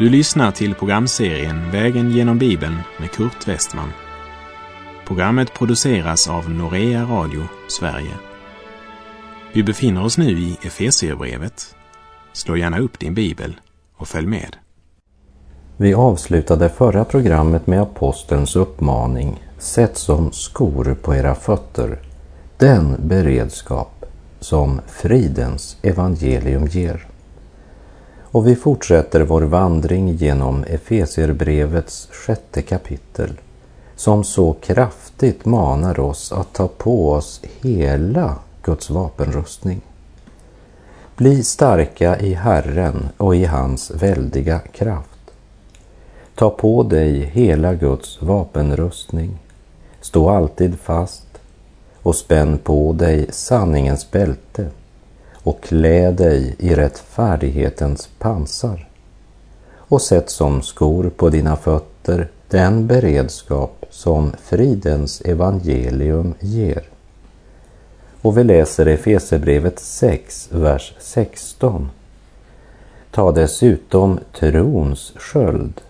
Du lyssnar till programserien Vägen genom Bibeln med Kurt Westman. Programmet produceras av Norea Radio Sverige. Vi befinner oss nu i Efesierbrevet. Slå gärna upp din bibel och följ med. Vi avslutade förra programmet med apostelns uppmaning Sätt som skor på era fötter den beredskap som fridens evangelium ger. Och vi fortsätter vår vandring genom Efesierbrevets sjätte kapitel som så kraftigt manar oss att ta på oss hela Guds vapenrustning. Bli starka i Herren och i hans väldiga kraft. Ta på dig hela Guds vapenrustning. Stå alltid fast och spänn på dig sanningens bälte och klä dig i rättfärdighetens pansar och sätt som skor på dina fötter den beredskap som fridens evangelium ger. Och vi läser Efesebrevet 6, vers 16. Ta dessutom trons sköld.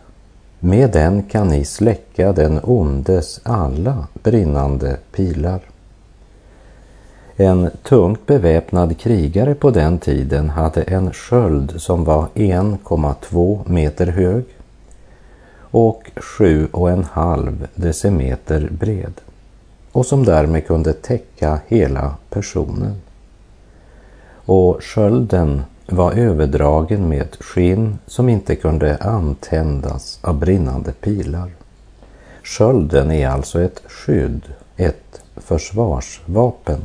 Med den kan ni släcka den ondes alla brinnande pilar. En tungt beväpnad krigare på den tiden hade en sköld som var 1,2 meter hög och 7,5 decimeter bred och som därmed kunde täcka hela personen. Och skölden var överdragen med skinn som inte kunde antändas av brinnande pilar. Skölden är alltså ett skydd, ett försvarsvapen.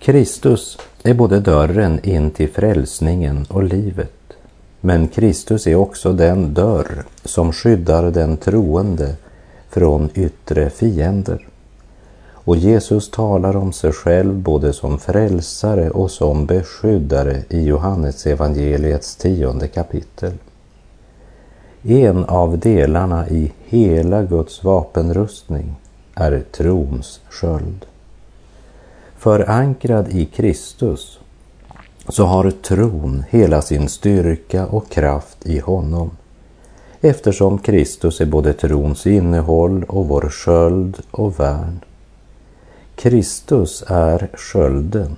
Kristus är både dörren in till frälsningen och livet. Men Kristus är också den dörr som skyddar den troende från yttre fiender. Och Jesus talar om sig själv både som frälsare och som beskyddare i Johannes evangeliets tionde kapitel. En av delarna i hela Guds vapenrustning är trons sköld. Förankrad i Kristus så har tron hela sin styrka och kraft i honom eftersom Kristus är både trons innehåll och vår sköld och värn. Kristus är skölden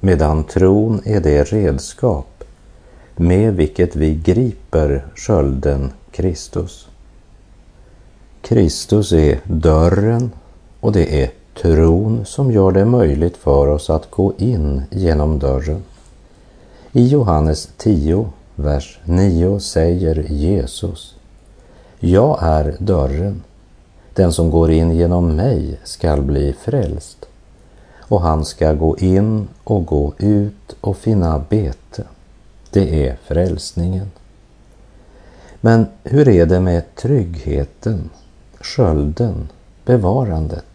medan tron är det redskap med vilket vi griper skölden Kristus. Kristus är dörren och det är tron som gör det möjligt för oss att gå in genom dörren. I Johannes 10, vers 9 säger Jesus Jag är dörren. Den som går in genom mig skall bli frälst och han ska gå in och gå ut och finna bete. Det är frälsningen. Men hur är det med tryggheten, skölden, bevarandet?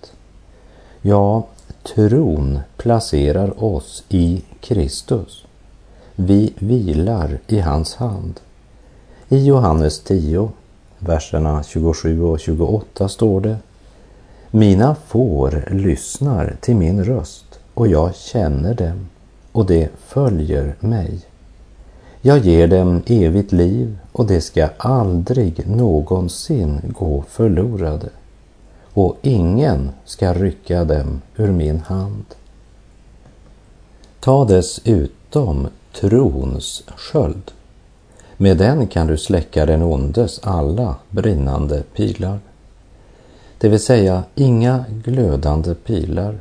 Ja, tron placerar oss i Kristus. Vi vilar i hans hand. I Johannes 10, verserna 27 och 28 står det Mina får lyssnar till min röst och jag känner dem och de följer mig. Jag ger dem evigt liv och det ska aldrig någonsin gå förlorade och ingen ska rycka dem ur min hand. Ta dessutom trons sköld. Med den kan du släcka den ondes alla brinnande pilar. Det vill säga inga glödande pilar,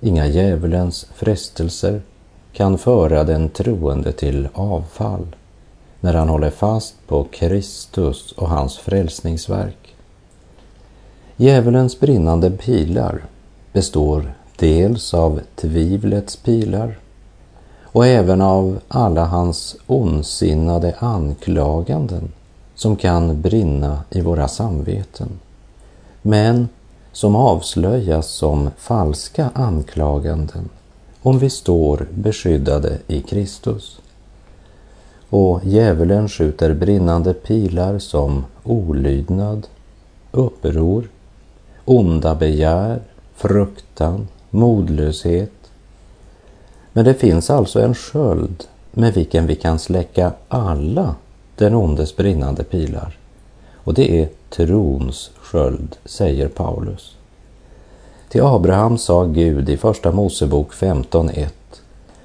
inga djävulens frestelser kan föra den troende till avfall när han håller fast på Kristus och hans frälsningsverk. Djävulens brinnande pilar består dels av tvivlets pilar och även av alla hans ondsinnade anklaganden som kan brinna i våra samveten, men som avslöjas som falska anklaganden om vi står beskyddade i Kristus. Och djävulen skjuter brinnande pilar som olydnad, uppror, onda begär, fruktan, modlöshet. Men det finns alltså en sköld med vilken vi kan släcka alla den ondes brinnande pilar. Och det är trons sköld, säger Paulus. Till Abraham sa Gud i Första Mosebok 15.1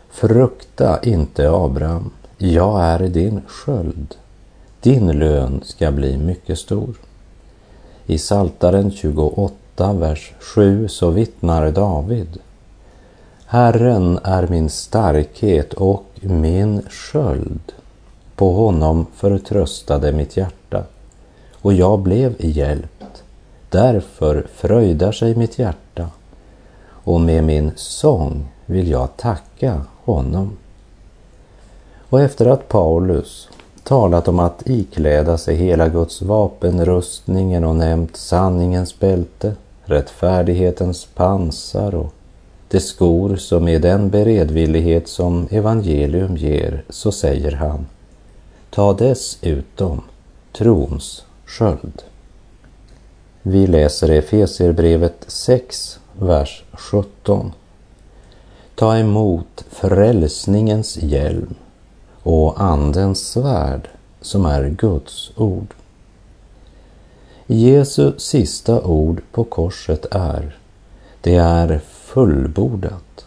Frukta inte Abraham, jag är din sköld. Din lön ska bli mycket stor. I Saltaren 28, vers 7 så vittnar David. Herren är min starkhet och min sköld. På honom förtröstade mitt hjärta och jag blev hjälpt. Därför fröjdar sig mitt hjärta och med min sång vill jag tacka honom. Och efter att Paulus talat om att ikläda sig hela Guds vapenrustningen och nämnt sanningens bälte, rättfärdighetens pansar och de skor som är den beredvillighet som evangelium ger, så säger han, ta dessutom trons sköld. Vi läser Efesierbrevet 6, vers 17. Ta emot frälsningens hjälm och Andens svärd som är Guds ord. Jesu sista ord på korset är Det är fullbordat.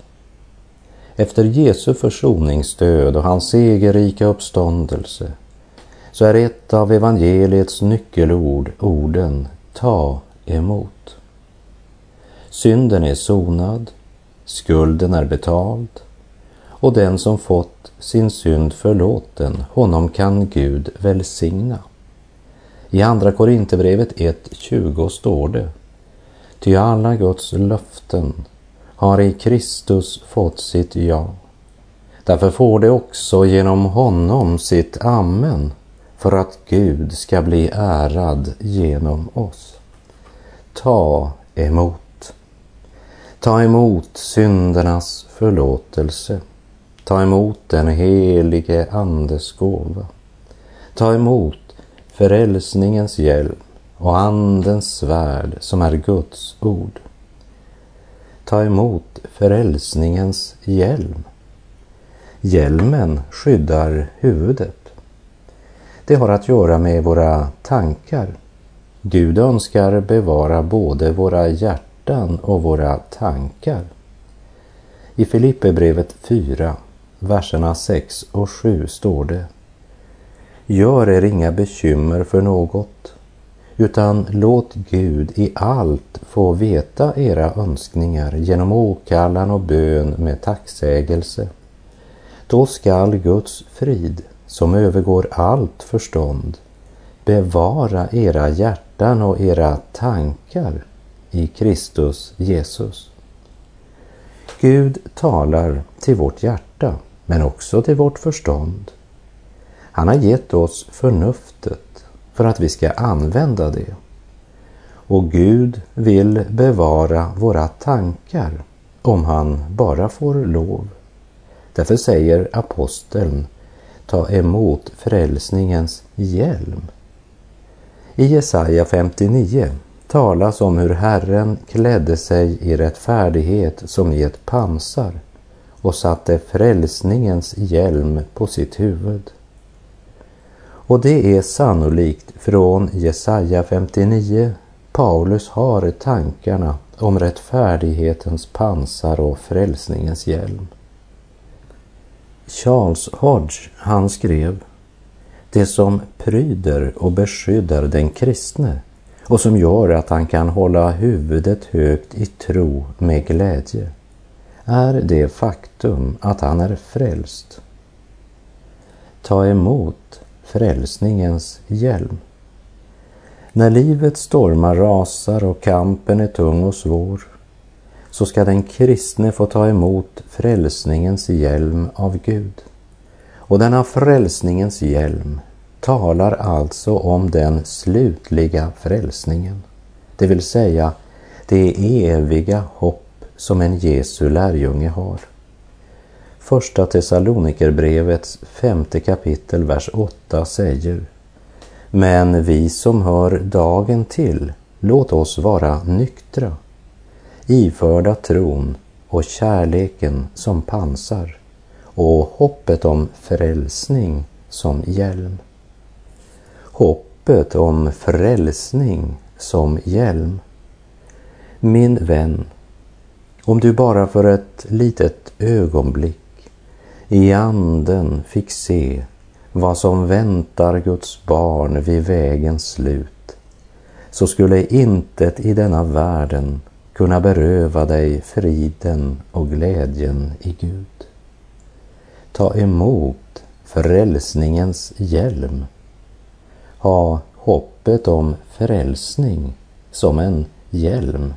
Efter Jesu försoningsdöd och hans segerrika uppståndelse så är ett av evangeliets nyckelord orden ta emot. Synden är sonad, skulden är betald och den som fått sin synd förlåten, honom kan Gud välsigna. I Andra Korinthierbrevet 1.20 står det Ty alla Guds löften har i Kristus fått sitt ja. Därför får det också genom honom sitt amen för att Gud ska bli ärad genom oss. Ta emot. Ta emot syndernas förlåtelse. Ta emot den helige Andes gåva. Ta emot förälsningens hjälp och Andens svärd som är Guds ord. Ta emot förälsningens hjälm. Hjälmen skyddar huvudet. Det har att göra med våra tankar. Gud önskar bevara både våra hjärtan och våra tankar. I Filipperbrevet 4, verserna 6 och 7 står det Gör er inga bekymmer för något, utan låt Gud i allt få veta era önskningar genom åkallan och bön med tacksägelse. Då skall Guds frid, som övergår allt förstånd, bevara era hjärtan och era tankar i Kristus Jesus. Gud talar till vårt hjärta, men också till vårt förstånd. Han har gett oss förnuftet för att vi ska använda det. Och Gud vill bevara våra tankar om han bara får lov. Därför säger aposteln ta emot frälsningens hjälm. I Jesaja 59 talas om hur Herren klädde sig i rättfärdighet som i ett pansar och satte frälsningens hjälm på sitt huvud. Och det är sannolikt från Jesaja 59 Paulus har tankarna om rättfärdighetens pansar och frälsningens hjälm. Charles Hodge, han skrev Det som pryder och beskyddar den kristne och som gör att han kan hålla huvudet högt i tro med glädje är det faktum att han är frälst. Ta emot frälsningens hjälm. När livets stormar rasar och kampen är tung och svår så ska den kristne få ta emot frälsningens hjälm av Gud. Och denna frälsningens hjälm talar alltså om den slutliga frälsningen, det vill säga det eviga hopp som en Jesu lärjunge har. Första Thessalonikerbrevets femte kapitel, vers 8 säger Men vi som hör dagen till, låt oss vara nyktra iförda tron och kärleken som pansar och hoppet om frälsning som hjälm. hoppet om frälsning som hjälm. Min vän, om du bara för ett litet ögonblick i anden fick se vad som väntar Guds barn vid vägens slut, så skulle intet i denna världen kunna beröva dig friden och glädjen i Gud. Ta emot frälsningens hjälm. Ha hoppet om frälsning som en hjälm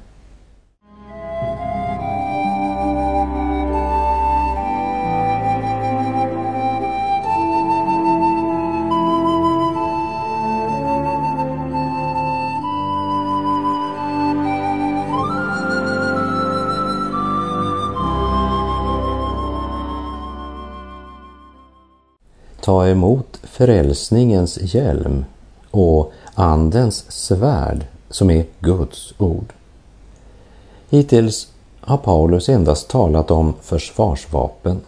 ta emot frälsningens hjälm och Andens svärd som är Guds ord. Hittills har Paulus endast talat om försvarsvapen,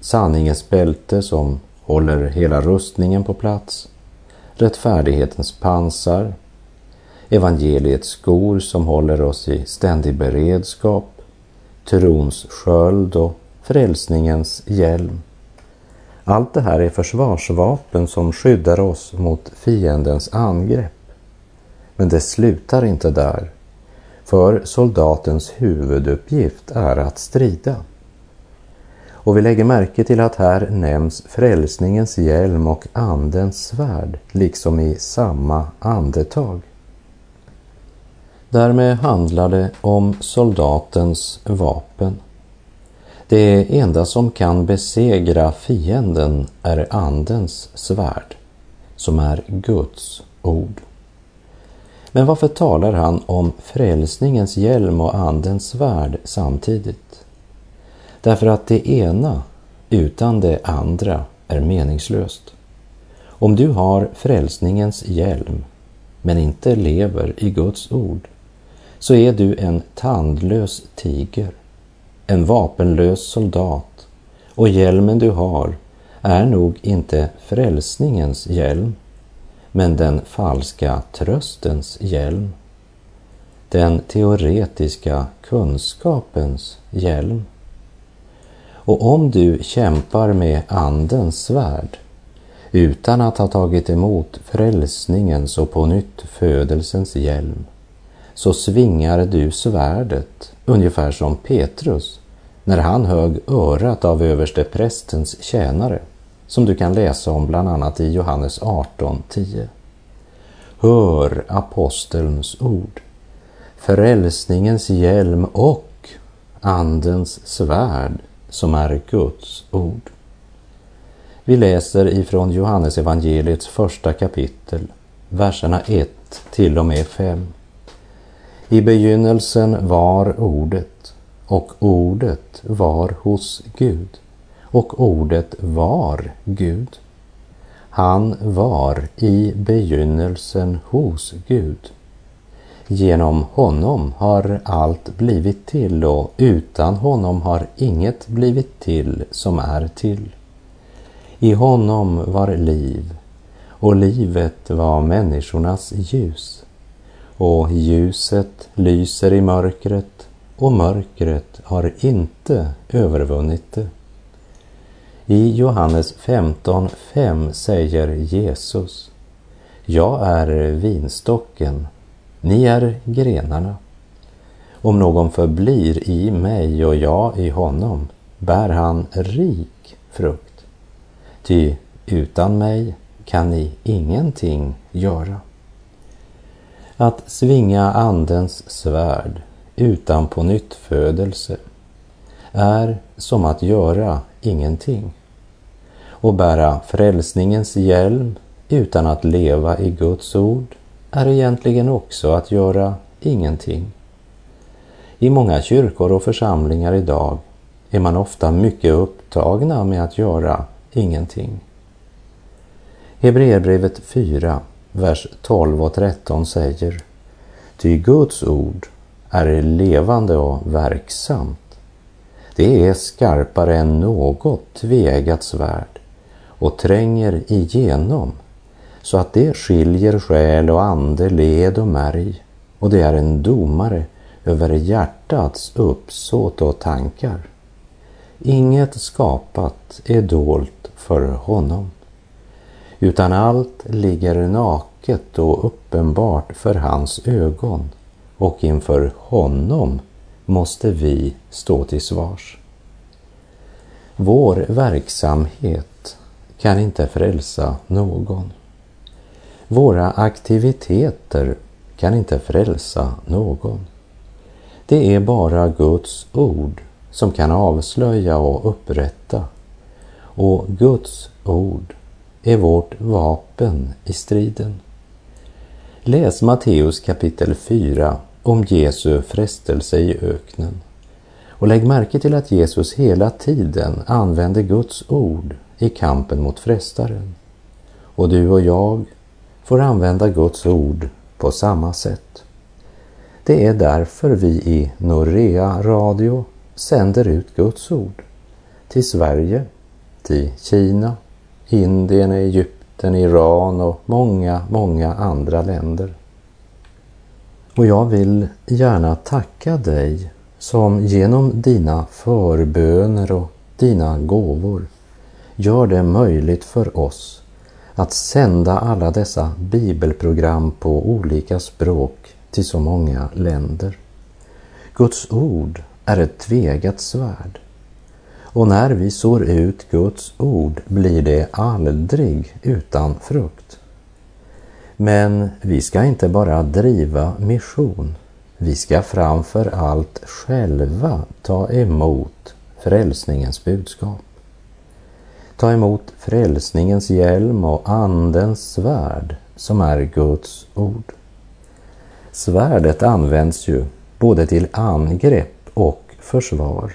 sanningens bälte som håller hela rustningen på plats, rättfärdighetens pansar, evangeliets skor som håller oss i ständig beredskap, trons sköld och frälsningens hjälm. Allt det här är försvarsvapen som skyddar oss mot fiendens angrepp. Men det slutar inte där. För soldatens huvuduppgift är att strida. Och vi lägger märke till att här nämns frälsningens hjälm och andens svärd, liksom i samma andetag. Därmed handlar det om soldatens vapen. Det enda som kan besegra fienden är Andens svärd, som är Guds ord. Men varför talar han om frälsningens hjälm och Andens svärd samtidigt? Därför att det ena utan det andra är meningslöst. Om du har frälsningens hjälm men inte lever i Guds ord så är du en tandlös tiger en vapenlös soldat och hjälmen du har är nog inte frälsningens hjälm, men den falska tröstens hjälm. Den teoretiska kunskapens hjälm. Och om du kämpar med Andens svärd utan att ha tagit emot frälsningens och på nytt födelsens hjälm, så svingar du svärdet ungefär som Petrus när han högg örat av översteprästens tjänare, som du kan läsa om bland annat i Johannes 18.10. Hör apostelns ord, frälsningens hjälm och andens svärd som är Guds ord. Vi läser ifrån Johannes evangeliets första kapitel, verserna 1 till och med 5. I begynnelsen var ordet och ordet var hos Gud och ordet var Gud. Han var i begynnelsen hos Gud. Genom honom har allt blivit till och utan honom har inget blivit till som är till. I honom var liv och livet var människornas ljus och ljuset lyser i mörkret och mörkret har inte övervunnit det. I Johannes 15.5 säger Jesus Jag är vinstocken, ni är grenarna. Om någon förblir i mig och jag i honom bär han rik frukt. Ty utan mig kan ni ingenting göra. Att svinga Andens svärd utan på nytt födelse är som att göra ingenting och bära frälsningens hjälm utan att leva i Guds ord är egentligen också att göra ingenting. I många kyrkor och församlingar idag är man ofta mycket upptagna med att göra ingenting. Hebreerbrevet 4, vers 12 och 13 säger Ty Guds ord är levande och verksamt. Det är skarpare än något tvegat svärd och tränger igenom så att det skiljer själ och ande, led och märg och det är en domare över hjärtats uppsåt och tankar. Inget skapat är dolt för honom, utan allt ligger naket och uppenbart för hans ögon och inför honom måste vi stå till svars. Vår verksamhet kan inte frälsa någon. Våra aktiviteter kan inte frälsa någon. Det är bara Guds ord som kan avslöja och upprätta. Och Guds ord är vårt vapen i striden. Läs Matteus kapitel 4 om Jesu frestelse i öknen. Och lägg märke till att Jesus hela tiden använde Guds ord i kampen mot frestaren. Och du och jag får använda Guds ord på samma sätt. Det är därför vi i Norea Radio sänder ut Guds ord till Sverige, till Kina, Indien, Egypten, Iran och många, många andra länder. Och jag vill gärna tacka dig som genom dina förböner och dina gåvor gör det möjligt för oss att sända alla dessa bibelprogram på olika språk till så många länder. Guds ord är ett tvegat svärd. Och när vi sår ut Guds ord blir det aldrig utan frukt. Men vi ska inte bara driva mission. Vi ska framför allt själva ta emot frälsningens budskap. Ta emot frälsningens hjälm och Andens svärd som är Guds ord. Svärdet används ju både till angrepp och försvar.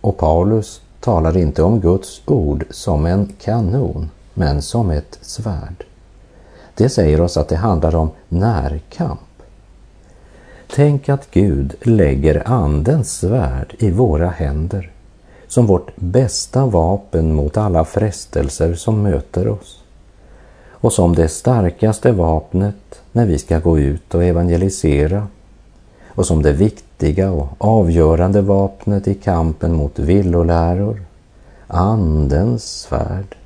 Och Paulus talar inte om Guds ord som en kanon, men som ett svärd. Det säger oss att det handlar om närkamp. Tänk att Gud lägger Andens svärd i våra händer som vårt bästa vapen mot alla frestelser som möter oss och som det starkaste vapnet när vi ska gå ut och evangelisera och som det viktiga och avgörande vapnet i kampen mot villoläror, Andens svärd.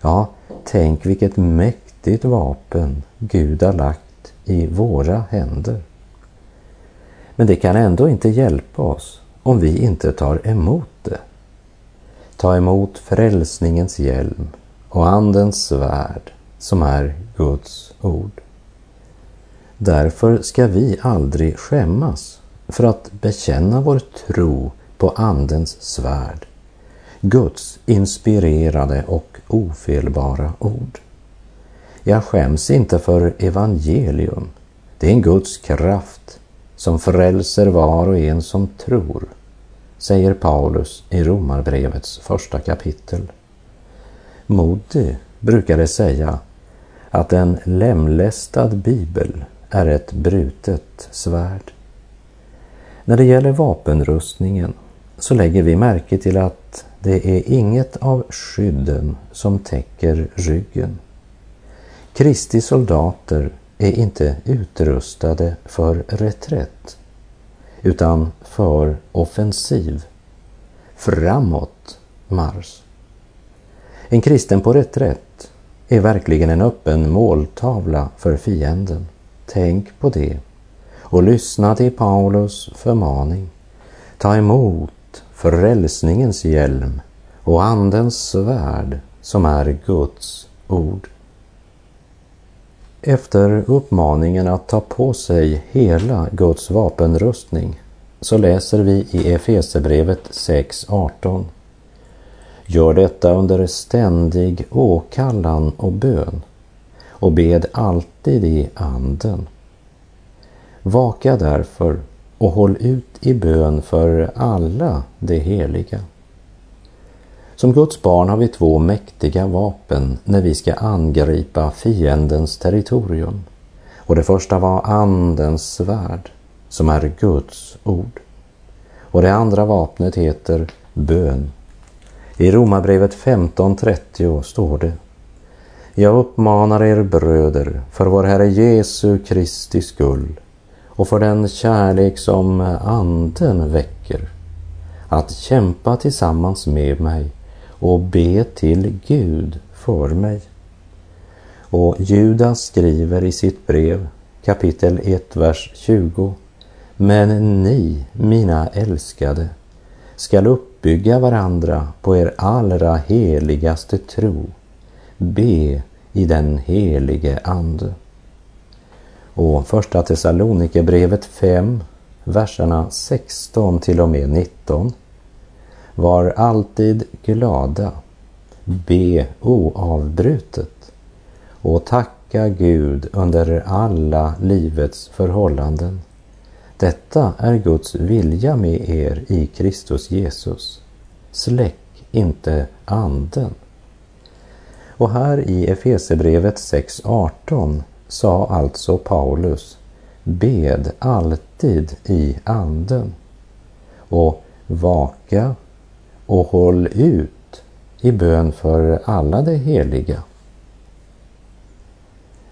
Ja, tänk vilket mäktigt vapen Gud har lagt i våra händer. Men det kan ändå inte hjälpa oss om vi inte tar emot det. Ta emot frälsningens hjälm och Andens svärd som är Guds ord. Därför ska vi aldrig skämmas för att bekänna vår tro på Andens svärd, Guds inspirerade och ofelbara ord. Jag skäms inte för evangelium. Det är en Guds kraft som frälser var och en som tror, säger Paulus i Romarbrevets första kapitel. Moody brukade säga att en lemlästad bibel är ett brutet svärd. När det gäller vapenrustningen så lägger vi märke till att det är inget av skydden som täcker ryggen. Kristi soldater är inte utrustade för reträtt utan för offensiv, framåt marsch. En kristen på reträtt är verkligen en öppen måltavla för fienden. Tänk på det och lyssna till Paulus förmaning. Ta emot frälsningens hjälm och Andens svärd som är Guds ord. Efter uppmaningen att ta på sig hela Guds vapenrustning så läser vi i Efesebrevet 6.18. Gör detta under ständig åkallan och bön och bed alltid i anden. Vaka därför och håll ut i bön för alla de heliga. Som Guds barn har vi två mäktiga vapen när vi ska angripa fiendens territorium. Och det första var Andens svärd, som är Guds ord. Och det andra vapnet heter bön. I Romarbrevet 15.30 står det jag uppmanar er bröder för vår Herre Jesu Kristi skull och för den kärlek som Anden väcker att kämpa tillsammans med mig och be till Gud för mig. Och Judas skriver i sitt brev kapitel 1, vers 20. Men ni, mina älskade, skall uppbygga varandra på er allra heligaste tro. Be i den helige Ande. Och första Thessalonikerbrevet 5, verserna 16 till och med 19. Var alltid glada, be oavbrutet och tacka Gud under alla livets förhållanden. Detta är Guds vilja med er i Kristus Jesus. Släck inte anden. Och här i Efesebrevet 6.18 sa alltså Paulus Bed alltid i anden och vaka och håll ut i bön för alla de heliga.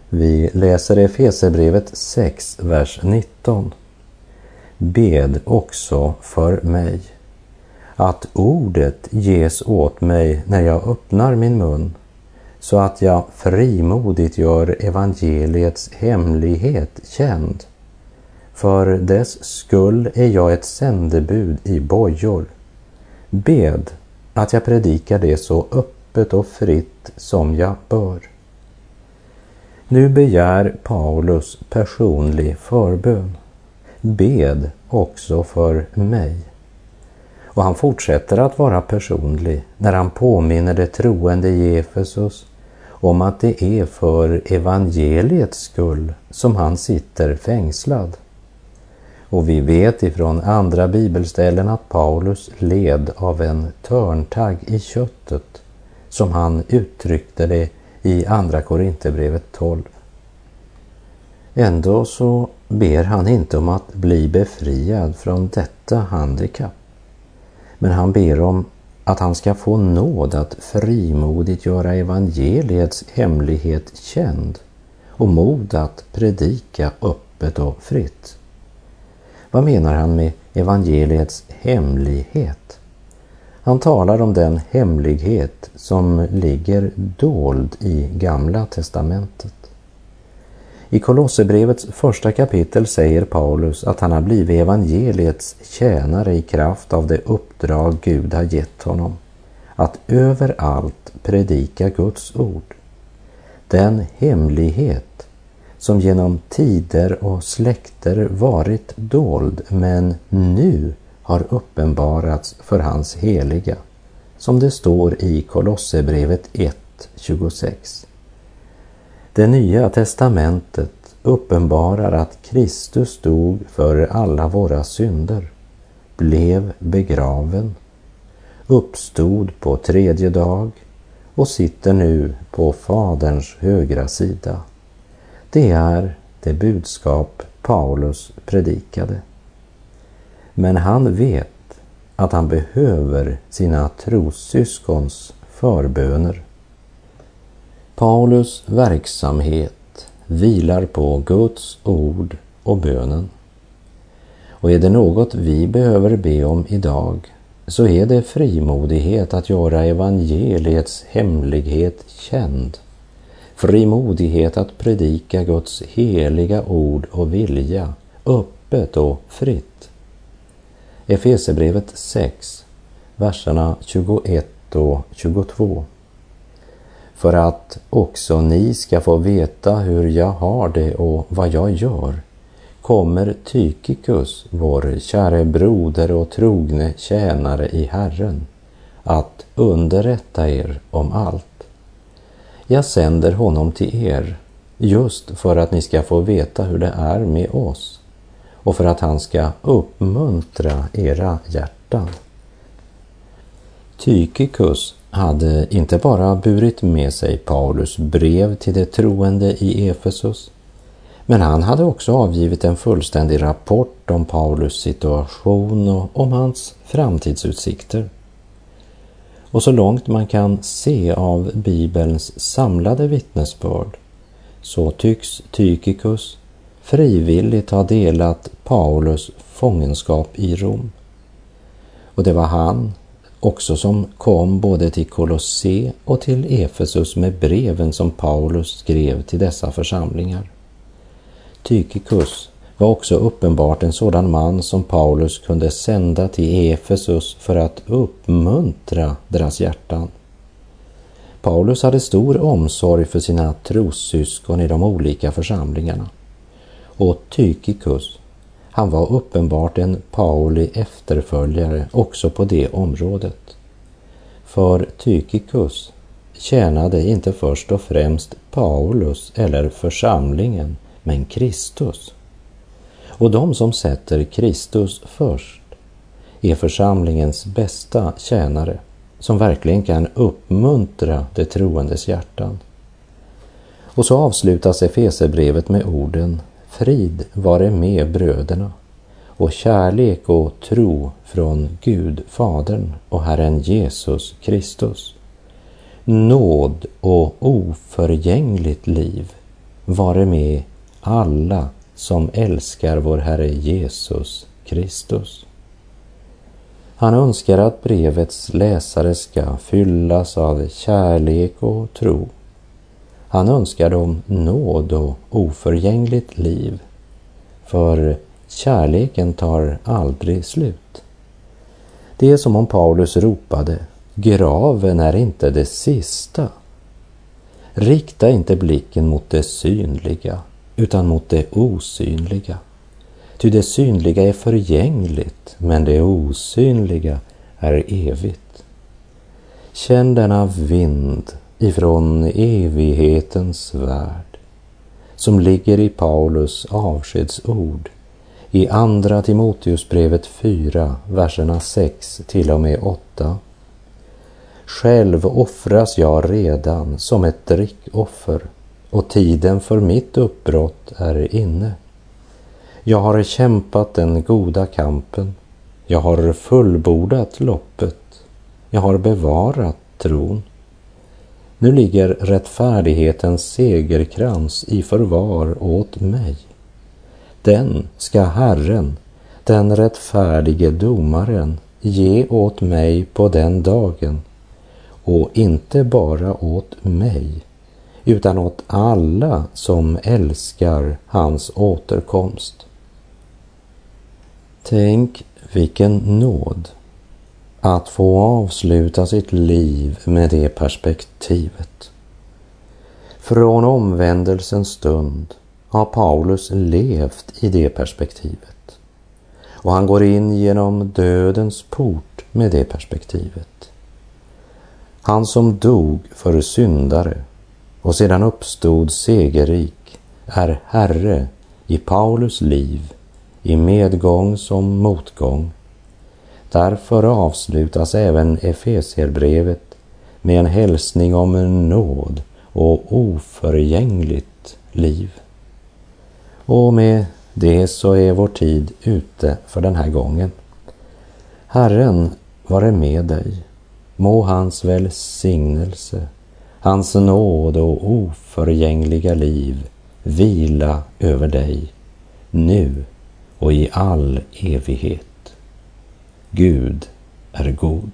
Vi läser Efesebrevet 6, vers 19. Bed också för mig att ordet ges åt mig när jag öppnar min mun så att jag frimodigt gör evangeliets hemlighet känd. För dess skull är jag ett sändebud i bojor. Bed att jag predikar det så öppet och fritt som jag bör. Nu begär Paulus personlig förbön. Bed också för mig. Och han fortsätter att vara personlig när han påminner de troende i Efesus om att det är för evangeliets skull som han sitter fängslad. Och vi vet ifrån andra bibelställen att Paulus led av en törntagg i köttet, som han uttryckte det i Andra Korinthierbrevet 12. Ändå så ber han inte om att bli befriad från detta handikapp. Men han ber om att han ska få nåd att frimodigt göra evangeliets hemlighet känd och mod att predika öppet och fritt. Vad menar han med evangeliets hemlighet? Han talar om den hemlighet som ligger dold i Gamla testamentet. I Kolosserbrevets första kapitel säger Paulus att han har blivit evangeliets tjänare i kraft av det uppdrag Gud har gett honom, att överallt predika Guds ord. Den hemlighet som genom tider och släkter varit dold men nu har uppenbarats för hans heliga, som det står i Kolosserbrevet 1.26. Det nya testamentet uppenbarar att Kristus dog för alla våra synder, blev begraven, uppstod på tredje dag och sitter nu på Faderns högra sida. Det är det budskap Paulus predikade. Men han vet att han behöver sina trossyskons förböner. Paulus verksamhet vilar på Guds ord och bönen. Och är det något vi behöver be om idag så är det frimodighet att göra evangeliets hemlighet känd. Frimodighet att predika Guds heliga ord och vilja öppet och fritt. Efesebrevet 6, verserna 21 och 22 för att också ni ska få veta hur jag har det och vad jag gör, kommer Tykikus, vår käre broder och trogne tjänare i Herren, att underrätta er om allt. Jag sänder honom till er just för att ni ska få veta hur det är med oss och för att han ska uppmuntra era hjärtan. Tykikus hade inte bara burit med sig Paulus brev till de troende i Efesus, men han hade också avgivit en fullständig rapport om Paulus situation och om hans framtidsutsikter. Och så långt man kan se av Bibelns samlade vittnesbörd så tycks Tykikus frivilligt ha delat Paulus fångenskap i Rom. Och det var han också som kom både till Kolosse och till Efesus med breven som Paulus skrev till dessa församlingar. Tykikus var också uppenbart en sådan man som Paulus kunde sända till Efesus för att uppmuntra deras hjärtan. Paulus hade stor omsorg för sina trossyskon i de olika församlingarna. Och Tykikus, han var uppenbart en Pauli efterföljare också på det området. För Tykikus tjänade inte först och främst Paulus eller församlingen, men Kristus. Och de som sätter Kristus först är församlingens bästa tjänare som verkligen kan uppmuntra de troendes hjärtan. Och så avslutas Efesebrevet med orden Frid vare med bröderna och kärlek och tro från Gud Fadern och Herren Jesus Kristus. Nåd och oförgängligt liv vare med alla som älskar vår Herre Jesus Kristus. Han önskar att brevets läsare ska fyllas av kärlek och tro. Han önskar dem nåd och oförgängligt liv, för kärleken tar aldrig slut. Det är som om Paulus ropade, graven är inte det sista. Rikta inte blicken mot det synliga, utan mot det osynliga. Ty det synliga är förgängligt, men det osynliga är evigt. Känn denna vind ifrån evighetens värld som ligger i Paulus avskedsord i Andra Timoteusbrevet 4, verserna 6 till och med 8. Själv offras jag redan som ett drickoffer och tiden för mitt uppbrott är inne. Jag har kämpat den goda kampen. Jag har fullbordat loppet. Jag har bevarat tron. Nu ligger rättfärdighetens segerkrans i förvar åt mig. Den ska Herren, den rättfärdige domaren, ge åt mig på den dagen och inte bara åt mig utan åt alla som älskar hans återkomst. Tänk vilken nåd att få avsluta sitt liv med det perspektivet. Från omvändelsens stund har Paulus levt i det perspektivet. Och han går in genom dödens port med det perspektivet. Han som dog för syndare och sedan uppstod segerrik är Herre i Paulus liv i medgång som motgång. Därför avslutas även Efesierbrevet med en hälsning om en nåd och oförgängligt liv. Och med det så är vår tid ute för den här gången. Herren vare med dig. Må hans välsignelse, hans nåd och oförgängliga liv vila över dig nu och i all evighet. Gud är god.